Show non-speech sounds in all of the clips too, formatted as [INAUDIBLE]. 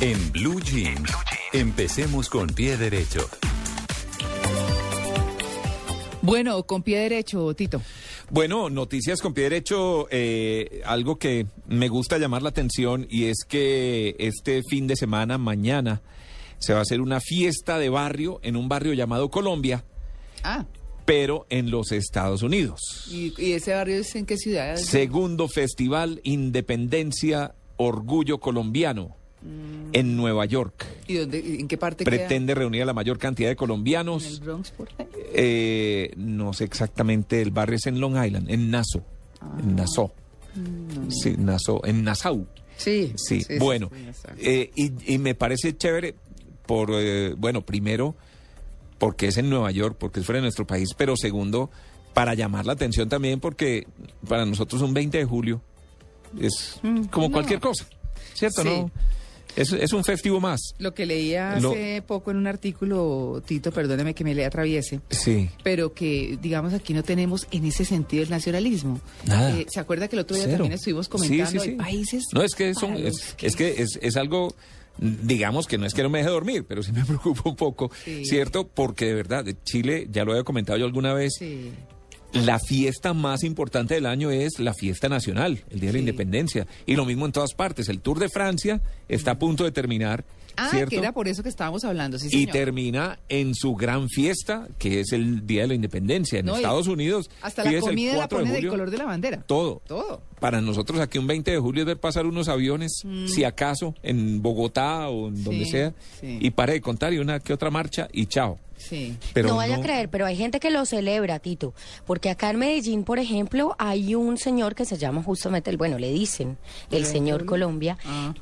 En Blue Jeans, empecemos con pie derecho. Bueno, con pie derecho, Tito. Bueno, noticias con pie derecho, eh, algo que me gusta llamar la atención y es que este fin de semana, mañana, se va a hacer una fiesta de barrio en un barrio llamado Colombia, Ah, pero en los Estados Unidos. ¿y, y ese barrio es en qué ciudad? Segundo Festival Independencia Orgullo Colombiano. En Nueva York. ¿Y dónde, en qué parte queda? Pretende reunir a la mayor cantidad de ¿En el colombianos. Bronx, por ahí? Eh, no sé exactamente, el barrio es en Long Island, en Nassau. Ah. En Nassau. Mm, Sí, Nassau, en Nassau. Sí, Sí, bueno. sí, sí, sí. eh, y, y me parece chévere por, eh, bueno, primero, porque es en Nueva York, porque es fuera de nuestro país, pero segundo, para llamar la atención también, porque para nosotros un 20 de julio es Mm, como no. cualquier cosa, ¿cierto? Sí. ¿No? Es, es un festivo más. Lo que leía Lo- hace poco en un artículo, Tito, perdóneme que me le atraviese, Sí. pero que, digamos, aquí no tenemos en ese sentido el nacionalismo. Nada. Eh, ¿Se acuerda que el otro día Cero. también estuvimos comentando sí, países? No, es que, son, es, los es que es, es algo, digamos que no es que no me deje dormir, pero sí me [LAUGHS] preocupa un poco, Sí. ¿cierto? Porque de verdad, Chile, ya lo había comentado yo alguna vez, Sí. La fiesta más importante del año es la fiesta nacional, el Día de la. Independencia. Y lo mismo en todas partes. El Tour de Francia está a punto de terminar, Ah, ¿cierto? que era por eso que estábamos hablando, sí, y termina en su gran fiesta, que es el Día de la Independencia. En No, Estados Unidos. Hasta la es el comida la 4 de pone del julio. color de la bandera. Todo. Todo. Para nosotros aquí un 20 de julio es ver pasar unos aviones, si acaso, en Bogotá o en donde Mm. Sea, sí. y pare de contar y una que otra marcha y chao. Sí. Pero no vaya a creer, pero hay gente que lo celebra, Tito. Porque acá en Medellín, por ejemplo, hay un señor que se llama justamente, el, bueno, le dicen el señor Colombia. Ah.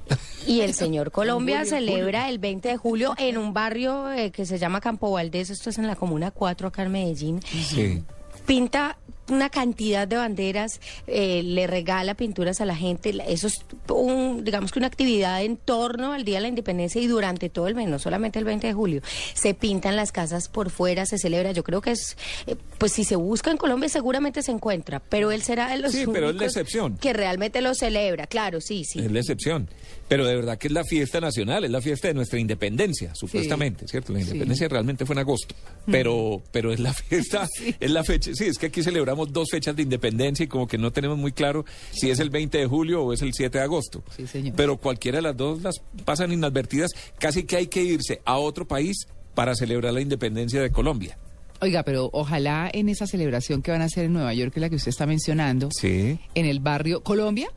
Y el señor Colombia Julio, celebra el 20 de julio en un barrio eh, que se llama Campo Valdés, esto es en la Comuna 4 acá en Medellín. Sí. Pinta una cantidad de banderas, eh, le regala pinturas a la gente, eso es un, digamos que una actividad en torno al Día de la Independencia y durante todo el mes, no solamente el 20 de julio. Se pintan las casas por fuera, se celebra, yo creo que es, eh, pues si se busca en Colombia seguramente se encuentra, pero él será de los Sí, pero es la excepción. que realmente lo celebra, claro, sí, sí. Es la excepción. Pero de verdad que es la fiesta nacional, es la fiesta de nuestra independencia, supuestamente, ¿cierto? La Sí. independencia realmente fue en agosto. Pero, pero es la fiesta, [LAUGHS] es la fecha. Sí, es que aquí celebramos dos fechas de independencia y como que no tenemos muy claro si es el 20 de julio o es el 7 de agosto. Sí, señor. Pero cualquiera de las dos las pasan inadvertidas. Casi que hay que irse a otro país para celebrar la independencia de Colombia. Oiga, pero ojalá en esa celebración que van a hacer en Nueva York, que es la que usted está mencionando, Sí. en el barrio Colombia,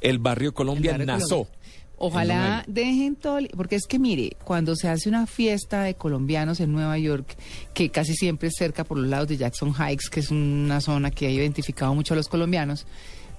El barrio Colombia El barrio. Colombia. Ojalá dejen todo, porque es que mire, cuando se hace una fiesta de colombianos en Nueva York, que casi siempre es cerca por los lados de Jackson Heights, que es una zona que ha identificado mucho a los colombianos,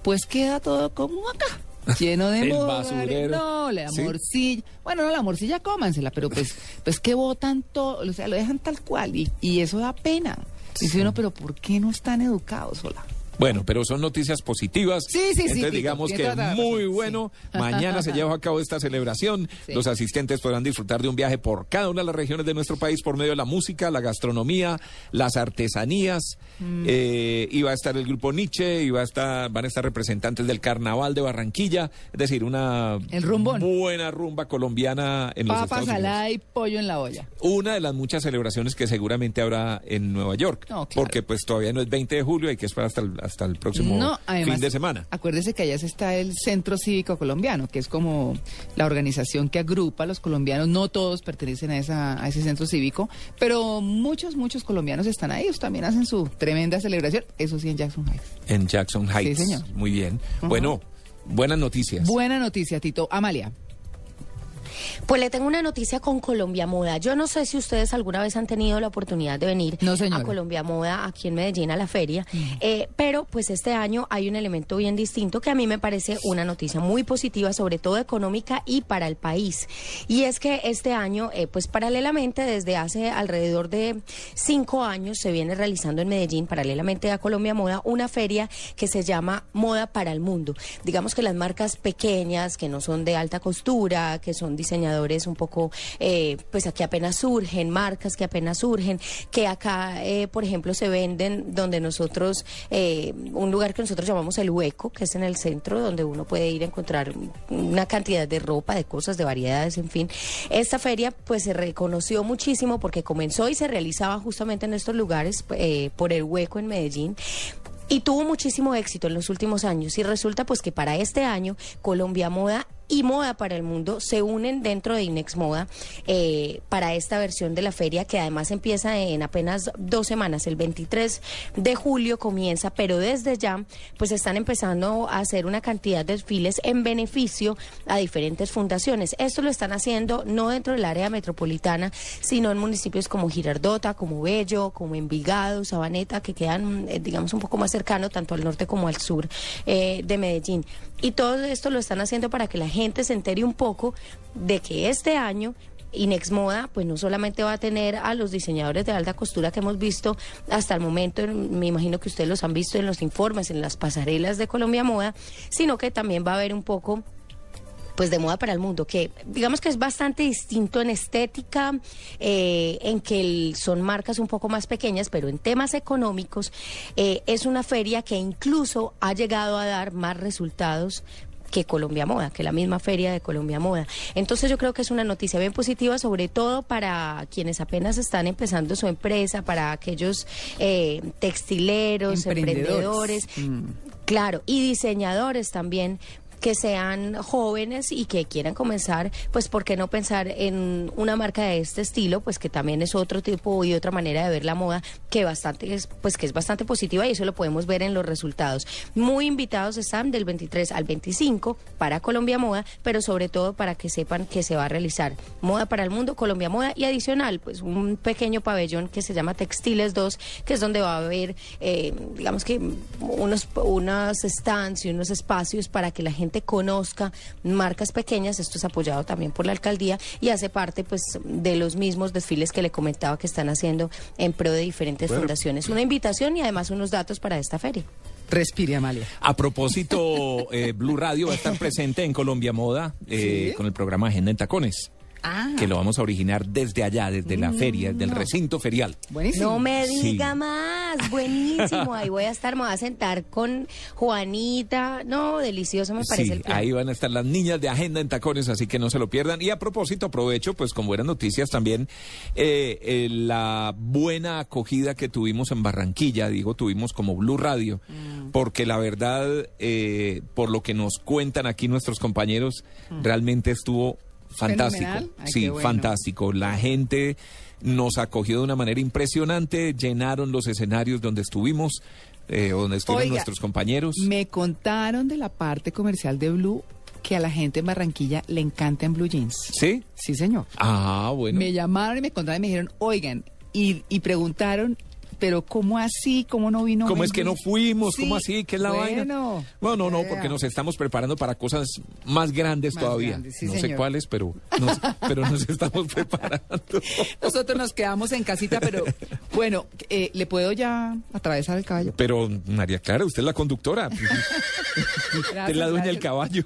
pues queda todo como acá. Lleno de mugre. No, la Sí. morcilla. Bueno, no, la morcilla cómansela, pero pues, pues que botan todo, o sea, lo dejan tal cual y, y eso da pena. Dice uno, pero ¿por qué no están educados, hola? Bueno, pero son noticias positivas. Sí, sí, sí, Entonces Tito, digamos que la muy bueno. sí. [LAUGHS] Mañana se lleva a cabo esta celebración. Sí. Los asistentes podrán disfrutar de un viaje por cada una de las regiones de nuestro país por medio de la música, la gastronomía, las artesanías. Mm. Eh, y va a estar el grupo Nietzsche, y va a estar, van a estar representantes del Carnaval de Barranquilla. Es decir, una El buena rumba colombiana en los Papa Estados Unidos salada y pollo en la olla. una de las muchas celebraciones que seguramente habrá en Nueva York. No, claro. Porque pues todavía no es 20 de julio, hay que esperar hasta el, hasta el próximo No, además, fin de semana. Acuérdese que allá está el Centro Cívico Colombiano, que es como la organización que agrupa a los colombianos. No todos pertenecen a, esa, a ese centro cívico, pero muchos, muchos colombianos están ahí. Ellos también hacen su tremenda celebración. Eso sí, en Jackson Heights. En Jackson Heights. señor. Muy bien. Bueno, buenas noticias. Buena noticia, Tito. Amalia. Pues le tengo una noticia con Colombia Moda. Yo no sé si ustedes alguna vez han tenido la oportunidad de venir No, a. Colombia Moda aquí en Medellín a la feria, Eh, pero pues este año hay un elemento bien distinto que a mí me parece una noticia muy positiva, sobre todo económica y para el país. Y es que este año, eh, pues paralelamente desde hace alrededor de cinco años se viene realizando en Medellín, paralelamente a Colombia Moda, una feria que se llama Moda para el Mundo. Digamos que las marcas pequeñas, que no son de alta costura, que son diseñadores un poco, eh, pues aquí apenas surgen, marcas que apenas surgen, que acá, eh, por ejemplo, se venden donde nosotros, eh, un lugar que nosotros llamamos el hueco, que es en el centro, donde uno puede ir a encontrar una cantidad de ropa, de cosas, de variedades, en fin. Esta feria, pues se reconoció muchísimo porque comenzó y se realizaba justamente en estos lugares, eh, por el hueco en Medellín. Y tuvo muchísimo éxito en los últimos años. Y resulta pues que para este año Colombia Moda y Moda para el Mundo se unen dentro de Inex Moda eh, para esta versión de la feria que además empieza en apenas dos semanas. El 23 de julio comienza, pero desde ya pues están empezando a hacer una cantidad de desfiles en beneficio a diferentes fundaciones. Esto lo están haciendo no dentro del área metropolitana, sino en municipios como Girardota, como Bello, como Envigado, Sabaneta, que quedan, eh, digamos, un poco más cercano tanto al norte como al sur eh, de Medellín. Y todo esto lo están haciendo para que la gente se entere un poco de que este año Inex Moda, pues no solamente va a tener a los diseñadores de alta costura que hemos visto hasta el momento, en- me imagino que ustedes los han visto en los informes, en las pasarelas de Colombia Moda, sino que también va a haber un poco pues de moda para el mundo, que digamos que es bastante distinto en estética, eh, en que son marcas un poco más pequeñas, pero en temas económicos eh, es una feria que incluso ha llegado a dar más resultados que Colombia Moda, que la misma feria de Colombia Moda. Entonces yo creo que es una noticia bien positiva, sobre todo para quienes apenas están empezando su empresa, para aquellos eh, textileros, Emprendedores. emprendedores, claro, y diseñadores también que sean jóvenes y que quieran comenzar, pues por qué no pensar en una marca de este estilo, pues que también es otro tipo y otra manera de ver la moda que bastante es, pues que es bastante positiva y eso lo podemos ver en los resultados. Muy invitados están del 23 al 25 para Colombia Moda, pero sobre todo para que sepan que se va a realizar Moda para el Mundo, Colombia Moda y adicional, pues un pequeño pabellón que se llama Textiles 2, que es donde va a haber, eh, digamos que unos, unos stands y unos espacios para que la gente conozca marcas pequeñas. Esto es apoyado también por la alcaldía y hace parte pues de los mismos desfiles que le comentaba que están haciendo en pro de diferentes fundaciones. Una invitación y además unos datos para esta feria. Respire, Amalia. A propósito, eh, Blue Radio va a estar [LAUGHS] presente en Colombia Moda eh, con el programa Agenda en Tacones, Ah, que lo vamos a originar desde allá, desde la feria, del recinto ferial. buenísimo. No me Sí. diga más, buenísimo. Ahí voy a estar, me voy a sentar con Juanita. No, delicioso me parece Sí, el plan. ahí van a estar las niñas de Agenda en Tacones, así que no se lo pierdan. Y a propósito, aprovecho, pues con buenas noticias también, eh, eh, la buena acogida que tuvimos en Barranquilla, digo, tuvimos como Blue Radio, Mm. porque la verdad, eh, por lo que nos cuentan aquí nuestros compañeros, realmente estuvo fantástico. Ay, sí, bueno. fantástico. La gente nos acogió de una manera impresionante, llenaron los escenarios donde estuvimos. eh, donde estuvieron Oiga, nuestros compañeros. Me contaron de la parte comercial de Blue que a la gente en Barranquilla le encanta en Blue Jeans. ¿Sí? Sí, señor. Ah, bueno. Me llamaron y me contaron y me dijeron, oigan, y, y preguntaron, pero ¿cómo así? ¿Cómo no vino? ¿Cómo es que no fuimos? Sí, ¿Cómo así? ¿Qué es la vaina? bueno. No, no, porque nos estamos preparando para cosas más grandes Más todavía. grandes, sí, no sé cuáles, pero nos, pero nos [LAUGHS] estamos preparando. Nosotros nos quedamos en casita, pero bueno, eh, ¿le puedo ya atravesar el caballo? Pero, María Clara, usted es la conductora. [LAUGHS] usted es la dueña del caballo.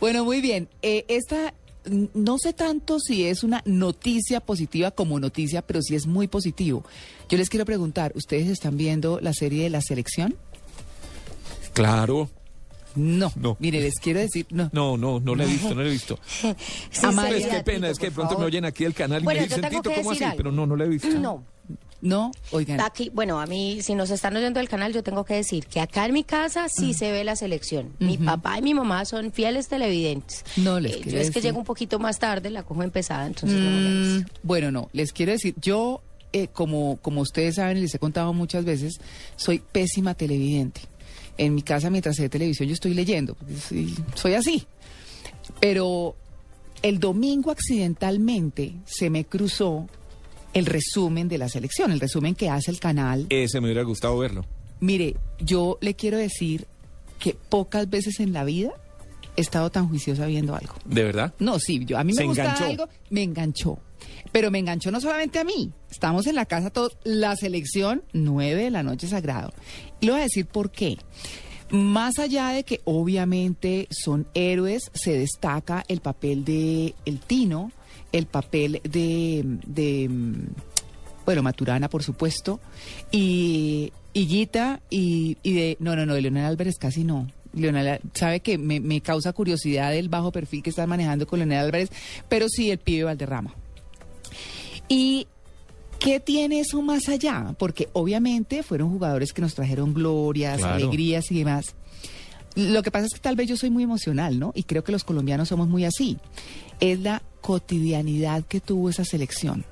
Bueno, muy bien. Eh, esta, no sé tanto si es una noticia positiva como noticia, pero sí es muy positivo. Yo les quiero preguntar, ¿ustedes están viendo la serie de La Selección? Claro. No. No. Mire, les quiero decir, no. No, no, no la he visto, no la he visto. [LAUGHS] Sí, Amalia, es que Tito, pena, es que de pronto me oyen aquí del canal y Bueno, me yo dicen, tengo Tito, que ¿cómo así? algo. Pero no, no la he visto. No. No, oigan. Aquí, bueno, a mí, si nos están oyendo del canal, yo tengo que decir que acá en mi casa sí se ve la selección. Mi papá y mi mamá son fieles televidentes. No les Eh, quiero Yo es que llego un poquito más tarde, la cojo empezada, entonces no Mm, visto. bueno, no, les quiero decir, yo, eh, como, como ustedes saben les he contado muchas veces, soy pésima televidente. En mi casa, mientras sé televisión, yo estoy leyendo, soy así. Pero el domingo accidentalmente se me cruzó el resumen de la selección, el resumen que hace el canal. Ese me hubiera gustado verlo. Mire, yo le quiero decir que pocas veces en la vida he estado tan juiciosa viendo algo. ¿De verdad? No, sí, yo a mí me gusta enganchó. algo, me enganchó. Pero me enganchó no solamente a mí. Estamos en la casa todos, la selección, nueve de la noche sagrado. Y le voy a decir por qué. Más allá de que obviamente son héroes, se destaca el papel de el Tino, el papel de, de bueno, Maturana, por supuesto, y Higuita y, y de, no, no, no, de Leonel Álvarez casi no. Leonel, sabe que me, me causa curiosidad el bajo perfil que están manejando con Leonel Álvarez, pero sí el pibe Valderrama. ¿Y qué tiene eso más allá? Porque obviamente fueron jugadores que nos trajeron glorias, Claro. alegrías y demás. Lo que pasa es que tal vez yo soy muy emocional, ¿no? Y creo que los colombianos somos muy así. Es la cotidianidad que tuvo esa selección.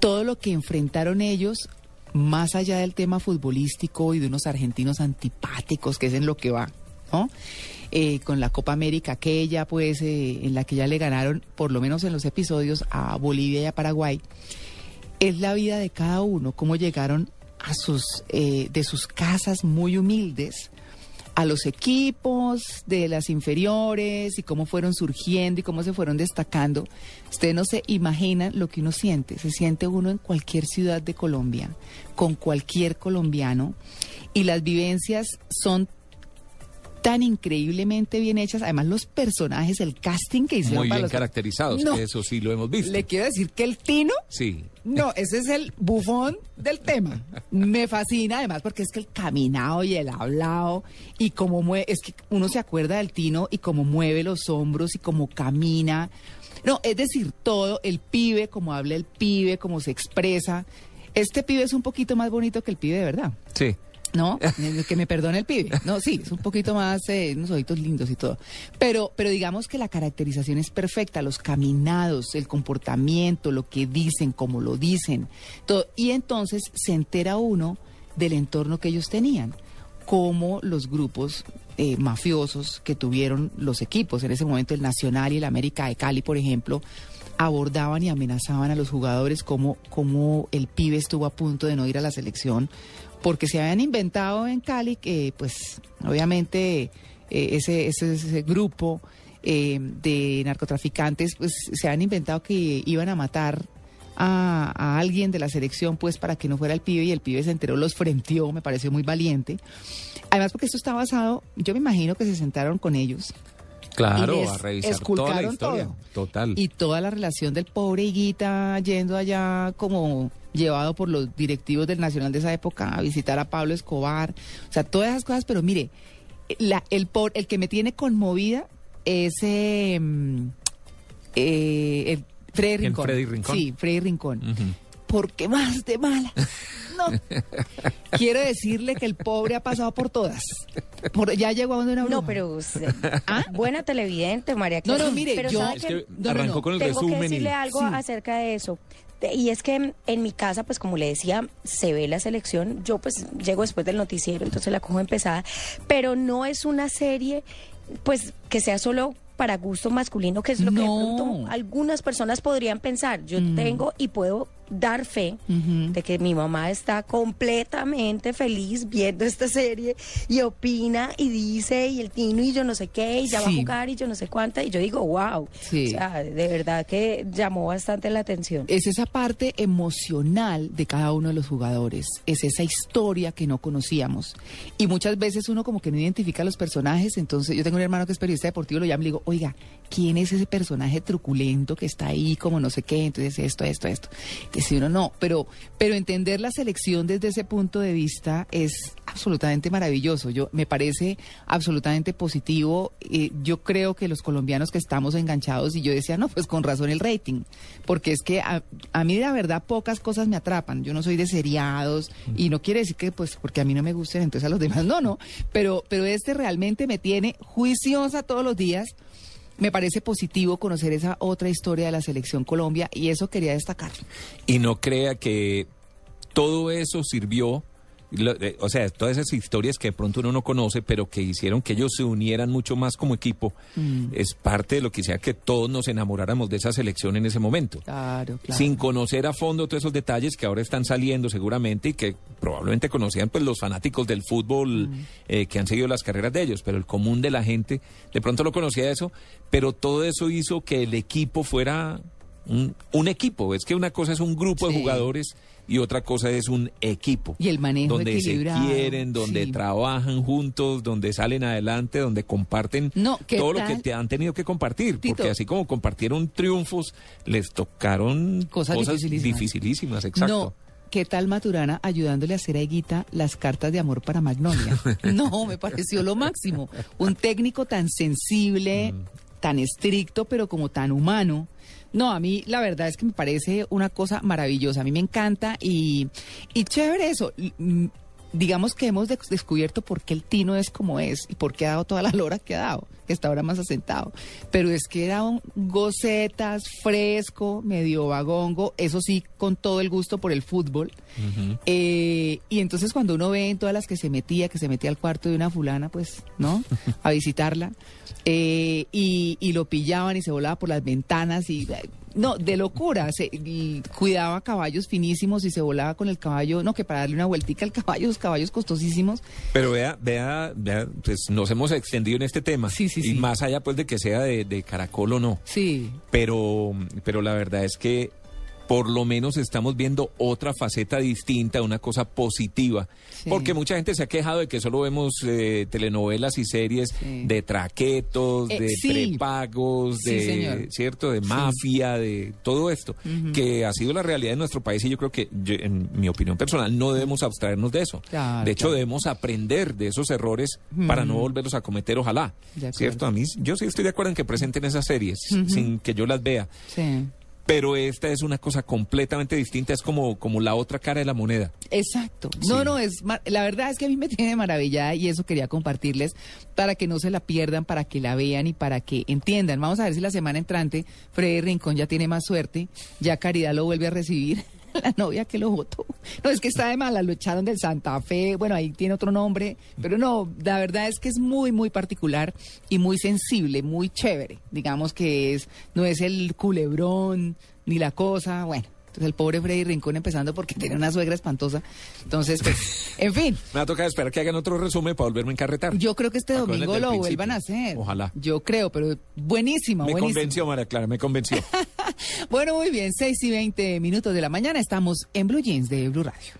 Todo lo que enfrentaron ellos, más allá del tema futbolístico y de unos argentinos antipáticos, que es en lo que va, ¿no? Eh, con la Copa América aquella, pues, eh, en la que ya le ganaron, por lo menos en los episodios, a Bolivia y a Paraguay es la vida de cada uno, cómo llegaron a sus, eh, de sus casas muy humildes a los equipos de las inferiores y cómo fueron surgiendo y cómo se fueron destacando. Ustedes no se imaginan lo que uno siente. Se siente uno en cualquier ciudad de Colombia, con cualquier colombiano, y las vivencias son tan increíblemente bien hechas. Además, los personajes, el casting que hicieron Muy para bien los- caracterizados. No. Eso sí lo hemos visto. Le quiero decir que el Tino Sí. no, ese es el bufón del tema. Me fascina además porque es que el caminado y el hablado y cómo mueve, es que uno se acuerda del Tino y cómo mueve los hombros y cómo camina. No, es decir, todo, el pibe, cómo habla el pibe, cómo se expresa. Este pibe es un poquito más bonito que el pibe de verdad. Sí. ¿No? Eh, que me perdone el pibe. No, sí, es un poquito más, eh, unos ojitos lindos y todo. Pero, pero digamos que la caracterización es perfecta, los caminados, el comportamiento, lo que dicen, cómo lo dicen, todo. Y entonces se entera uno del entorno que ellos tenían, como los grupos eh, mafiosos que tuvieron los equipos, en ese momento el Nacional y el América de Cali, por ejemplo, abordaban y amenazaban a los jugadores como, como el pibe estuvo a punto de no ir a la selección porque se habían inventado en Cali que pues obviamente eh, ese, ese, ese grupo eh, de narcotraficantes pues se han inventado que iban a matar a, a alguien de la selección pues para que no fuera el pibe y el pibe se enteró, los frenteó, me pareció muy valiente. Además porque esto está basado, yo me imagino que se sentaron con ellos Claro, y les a revisar toda la historia. todo. Total. y toda la relación del pobre Higuita yendo allá como llevado por los directivos del Nacional de esa época a visitar a Pablo Escobar, o sea, todas esas cosas, pero mire, la, el, por, el que me tiene conmovida es eh, mm, eh, el Freddy ¿Quién, Rincón. Freddy Rincón? Sí, Freddy Rincón. Ujú. Porque más de mala. [LAUGHS] No. Quiero decirle que el pobre ha pasado por todas. Por- ya llegó a donde una No, pero [LAUGHS] usted- ¿Ah? buena televidente, María No, Clara. no, mire, pero yo- ¿sabe Es que No, no, arrancó no. con el Tengo que resumen y... decirle algo Sí. acerca de eso. Y es que en, mi casa, pues como le decía, se ve la selección. Yo pues llego después del noticiero, entonces la cojo empezada. Pero no es una serie, pues, que sea solo para gusto masculino, que es lo que de No. pronto algunas personas podrían pensar. Yo Mm. tengo y puedo dar fe de que mi mamá está completamente feliz viendo esta serie y opina y dice y el tino y yo no sé qué y ya va a jugar y yo no sé cuánta y yo digo wow Sí. o sea de verdad que llamó bastante la atención Es esa parte emocional de cada uno de los jugadores, es esa historia que no conocíamos. Y muchas veces uno como que no identifica a los personajes, entonces yo tengo un hermano que es periodista deportivo, lo llamo y le digo, oiga, ¿quién es ese personaje truculento que está ahí como no sé qué? Entonces esto, esto, esto. Entonces uno no, pero, pero entender la selección desde ese punto de vista es absolutamente maravilloso. Yo me parece absolutamente positivo. Eh, yo creo que los colombianos que estamos enganchados y yo decía, no, pues con razón el rating, porque es que a, a mí la verdad pocas cosas me atrapan. Yo no soy de seriados y no quiere decir que pues porque a mí no me gusten, entonces a los demás no, no. Pero pero este realmente me tiene juiciosa todos los días. Me parece positivo conocer esa otra historia de la selección Colombia y eso quería destacar. Y no crea que todo eso sirvió lo- eh, o sea, todas esas historias que de pronto uno no conoce, pero que hicieron que ellos se unieran mucho más como equipo, Mm. es parte de lo que hacía que todos nos enamoráramos de esa selección en ese momento. Claro, claro. Sin conocer a fondo todos esos detalles que ahora están saliendo seguramente y que probablemente conocían pues los fanáticos del fútbol Mm. eh, que han seguido las carreras de ellos, pero el común de la gente de pronto lo conocía eso, pero todo eso hizo que el equipo fuera un, un equipo. Es que una cosa es un grupo de jugadores y otra cosa es un equipo. Y el manejo donde se quieren, donde sí. trabajan juntos, donde salen adelante, donde comparten No, ¿qué todo lo que te han tenido que compartir, Tito. porque así como compartieron triunfos, les tocaron Cosas dificilísimas. dificilísimas, exacto. No, ¿qué tal Maturana ayudándole a hacer a Higuita las cartas de amor para Magnolia? [LAUGHS] No, me pareció lo máximo. Un técnico tan sensible, Mm. Tan estricto, pero como tan humano. No, a mí la verdad es que me parece una cosa maravillosa. A mí me encanta y, y chévere eso. Mm, Digamos que hemos des- descubierto por qué el Tino es como es y por qué ha dado toda la lora que ha dado, que está ahora más asentado. Pero es que era un gocetas, fresco, medio vagongo, eso sí, con todo el gusto por el fútbol. Eh, y entonces cuando uno ve en todas las que se metía, que se metía al cuarto de una fulana, pues, ¿no? [LAUGHS] A visitarla. eh, y, y lo pillaban y se volaba por las ventanas y... eh, No, de locura. Se, y cuidaba caballos finísimos y se volaba con el caballo, no, que para darle una vueltica al caballo, los caballos costosísimos. Pero vea, vea, vea, pues nos hemos extendido en este tema. Sí, sí, y sí. más allá pues de que sea de, de caracol o no. Sí. Pero, pero la verdad es que por lo menos estamos viendo otra faceta distinta, una cosa positiva. Sí. Porque mucha gente se ha quejado de que solo vemos eh, telenovelas y series Sí. de traquetos, Eh, de sí. prepagos, de cierto, de mafia, de todo esto, que ha sido la realidad de nuestro país y yo creo que, yo, en mi opinión personal, no debemos abstraernos de eso. Claro, de hecho, claro. debemos aprender de esos errores para no volverlos a cometer, ojalá. ¿Cierto? A mí, yo sí estoy de acuerdo en que presenten esas series sin que yo las vea. Sí. Pero esta es una cosa completamente distinta, es como, como la otra cara de la moneda. Exacto. Sí. No, no, es la verdad es que a mí me tiene maravillada y eso quería compartirles para que no se la pierdan, para que la vean y para que entiendan. Vamos a ver si la semana entrante Freddy Rincón ya tiene más suerte, ya Caridad lo vuelve a recibir. [LAUGHS] La novia que lo votó. No, es que está de mala, lo echaron del Santa Fe, bueno, ahí tiene otro nombre, pero no, la verdad es que es muy, muy particular y muy sensible, muy chévere. Digamos que es, no es el culebrón ni la cosa, bueno. El pobre Freddy Rincón empezando porque tiene una suegra espantosa. Entonces, pues, [LAUGHS] en fin, Me va a tocar esperar que hagan otro resumen para volverme a encarretar. yo creo que este Acuérdense domingo lo principio. vuelvan a hacer. Ojalá. Yo creo, pero buenísima, me convenció, María Clara, me convenció. [LAUGHS] Bueno, muy bien, 6 y 20 minutos de la mañana estamos en Blue Jeans de Blue Radio.